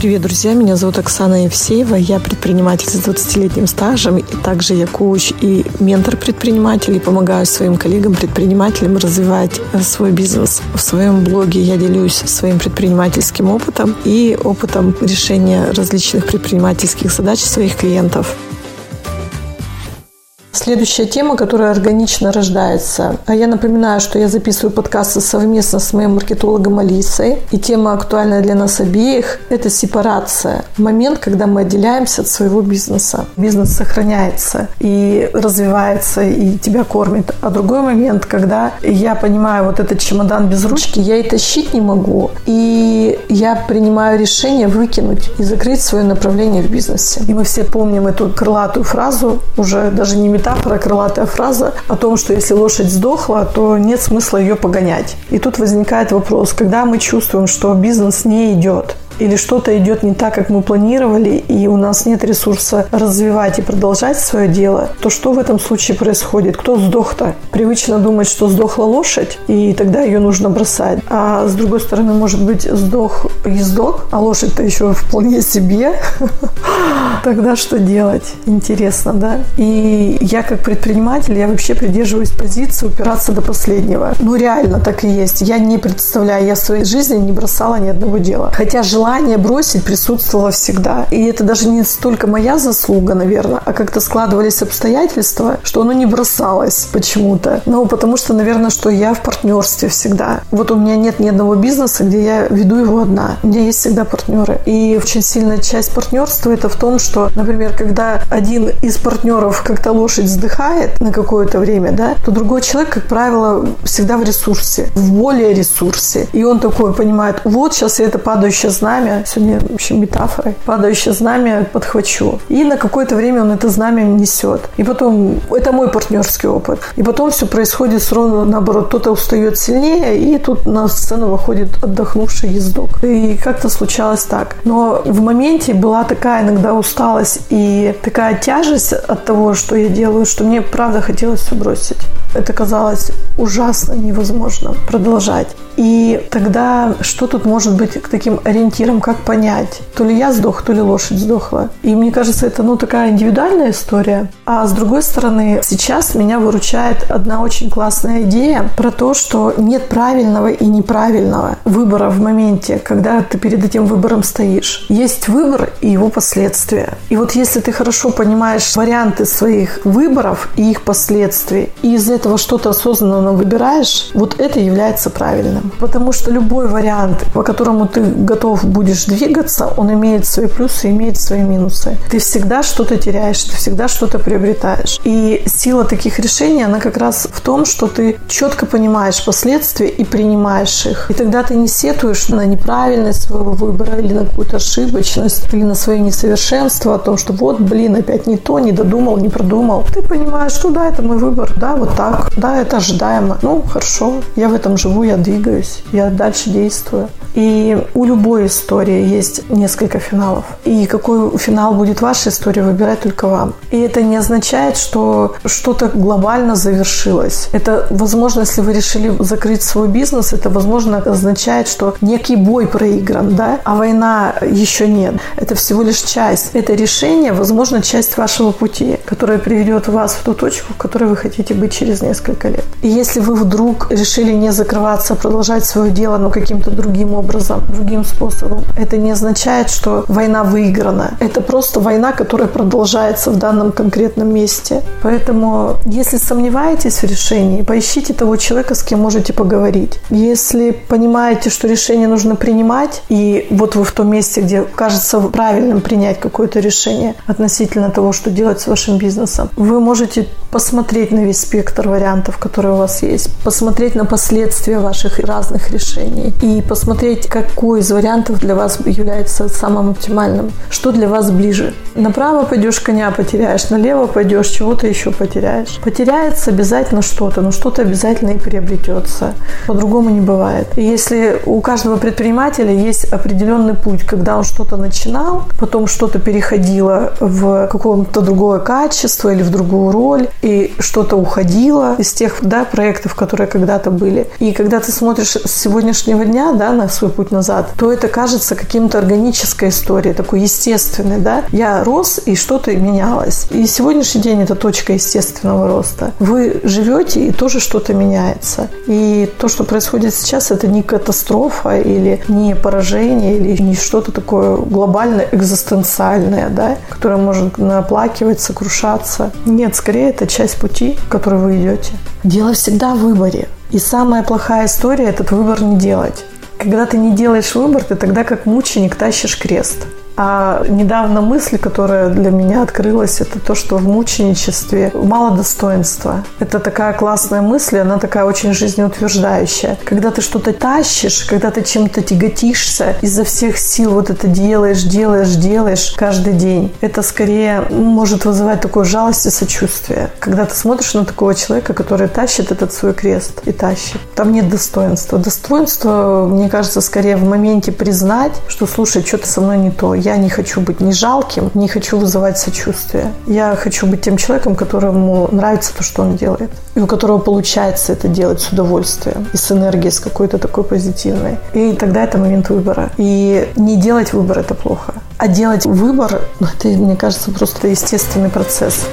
Привет, друзья! Меня зовут Оксана Евсеева. Я предприниматель с 20-летним стажем. И также я коуч и ментор предпринимателей. Помогаю своим коллегам-предпринимателям развивать э, свой бизнес. В своем блоге я делюсь своим предпринимательским опытом и опытом решения различных предпринимательских задач своих клиентов. Следующая тема, которая органично рождается. А я напоминаю, что я записываю подкасты совместно с моим маркетологом Алисой. И тема актуальная для нас обеих – это сепарация. Момент, когда мы отделяемся от своего бизнеса. Бизнес сохраняется и развивается, и тебя кормит. А другой момент, когда я понимаю, вот этот чемодан без ручки, я и тащить не могу. И я принимаю решение выкинуть и закрыть свое направление в бизнесе. И мы все помним эту крылатую фразу, уже даже не метафора, крылатая фраза о том, что если лошадь сдохла, то нет смысла ее погонять. И тут возникает вопрос, когда мы чувствуем, что бизнес не идет, или что-то идет не так, как мы планировали, и у нас нет ресурса развивать и продолжать свое дело, то что в этом случае происходит? Кто сдох-то? Привычно думать, что сдохла лошадь, и тогда ее нужно бросать. А с другой стороны, может быть, сдох ездок, а лошадь-то еще вполне себе. Тогда что делать? Интересно, да? И я как предприниматель, я вообще придерживаюсь позиции упираться до последнего. Ну, реально так и есть. Я не представляю, я в своей жизни не бросала ни одного дела. Хотя желание желание бросить присутствовало всегда. И это даже не столько моя заслуга, наверное, а как-то складывались обстоятельства, что оно не бросалось почему-то. Ну, потому что, наверное, что я в партнерстве всегда. Вот у меня нет ни одного бизнеса, где я веду его одна. У меня есть всегда партнеры. И очень сильная часть партнерства это в том, что, например, когда один из партнеров как-то лошадь вздыхает на какое-то время, да, то другой человек, как правило, всегда в ресурсе, в более ресурсе. И он такой понимает, вот сейчас я это падающее знамя знамя, сегодня вообще метафорой, падающее знамя подхвачу. И на какое-то время он это знамя несет. И потом, это мой партнерский опыт. И потом все происходит ровно наоборот. Кто-то устает сильнее, и тут на сцену выходит отдохнувший ездок. И как-то случалось так. Но в моменте была такая иногда усталость и такая тяжесть от того, что я делаю, что мне правда хотелось все бросить. Это казалось ужасно невозможно продолжать. И тогда что тут может быть к таким ориентирам, как понять, то ли я сдох, то ли лошадь сдохла. И мне кажется, это ну такая индивидуальная история. А с другой стороны, сейчас меня выручает одна очень классная идея про то, что нет правильного и неправильного выбора в моменте, когда ты перед этим выбором стоишь. Есть выбор и его последствия. И вот если ты хорошо понимаешь варианты своих выборов и их последствий, и из этого что-то осознанно выбираешь, вот это является правильным. Потому что любой вариант, по которому ты готов будешь двигаться, он имеет свои плюсы, имеет свои минусы. Ты всегда что-то теряешь, ты всегда что-то приобретаешь. И сила таких решений, она как раз в том, что ты четко понимаешь последствия и принимаешь их. И тогда ты не сетуешь на неправильность своего выбора или на какую-то ошибочность, или на свое несовершенство, о том, что вот, блин, опять не то, не додумал, не продумал. Ты понимаешь, что да, это мой выбор, да, вот так, да, это ожидаемо. Ну, хорошо, я в этом живу, я двигаюсь я дальше действую. И у любой истории есть несколько финалов. И какой финал будет вашей истории, выбирать только вам. И это не означает, что что-то глобально завершилось. Это, возможно, если вы решили закрыть свой бизнес, это, возможно, означает, что некий бой проигран, да, а война еще нет. Это всего лишь часть. Это решение, возможно, часть вашего пути, которая приведет вас в ту точку, в которой вы хотите быть через несколько лет. И если вы вдруг решили не закрываться, продолжать свое дело, но каким-то другим образом, другим способом. Это не означает, что война выиграна. Это просто война, которая продолжается в данном конкретном месте. Поэтому, если сомневаетесь в решении, поищите того человека, с кем можете поговорить. Если понимаете, что решение нужно принимать, и вот вы в том месте, где кажется правильным принять какое-то решение относительно того, что делать с вашим бизнесом, вы можете посмотреть на весь спектр вариантов, которые у вас есть, посмотреть на последствия ваших разных решений и посмотреть, какой из вариантов для вас является самым оптимальным, что для вас ближе. Направо пойдешь, коня потеряешь, налево пойдешь, чего-то еще потеряешь. Потеряется обязательно что-то, но что-то обязательно и приобретется. По-другому не бывает. И если у каждого предпринимателя есть определенный путь, когда он что-то начинал, потом что-то переходило в какое-то другое качество или в другую роль, и что-то уходило было из тех да, проектов, которые когда-то были. И когда ты смотришь с сегодняшнего дня да, на свой путь назад, то это кажется каким-то органической историей, такой естественной. Да? Я рос, и что-то менялось. И сегодняшний день это точка естественного роста. Вы живете, и тоже что-то меняется. И то, что происходит сейчас, это не катастрофа или не поражение, или не что-то такое глобальное, экзистенциальное, да, которое может наплакивать, сокрушаться. Нет, скорее это часть пути, который вы идете. Дело всегда в выборе. И самая плохая история – этот выбор не делать. Когда ты не делаешь выбор, ты тогда как мученик тащишь крест. А недавно мысль, которая для меня открылась, это то, что в мученичестве мало достоинства. Это такая классная мысль, она такая очень жизнеутверждающая. Когда ты что-то тащишь, когда ты чем-то тяготишься, изо всех сил вот это делаешь, делаешь, делаешь каждый день, это скорее может вызывать такую жалость и сочувствие. Когда ты смотришь на такого человека, который тащит этот свой крест и тащит. Там нет достоинства. Достоинство, мне кажется, скорее в моменте признать, что, слушай, что-то со мной не то. Я я не хочу быть ни жалким, не хочу вызывать сочувствие. Я хочу быть тем человеком, которому нравится то, что он делает. И у которого получается это делать с удовольствием и с энергией, с какой-то такой позитивной. И тогда это момент выбора. И не делать выбор – это плохо. А делать выбор, ну, это, мне кажется, просто естественный процесс.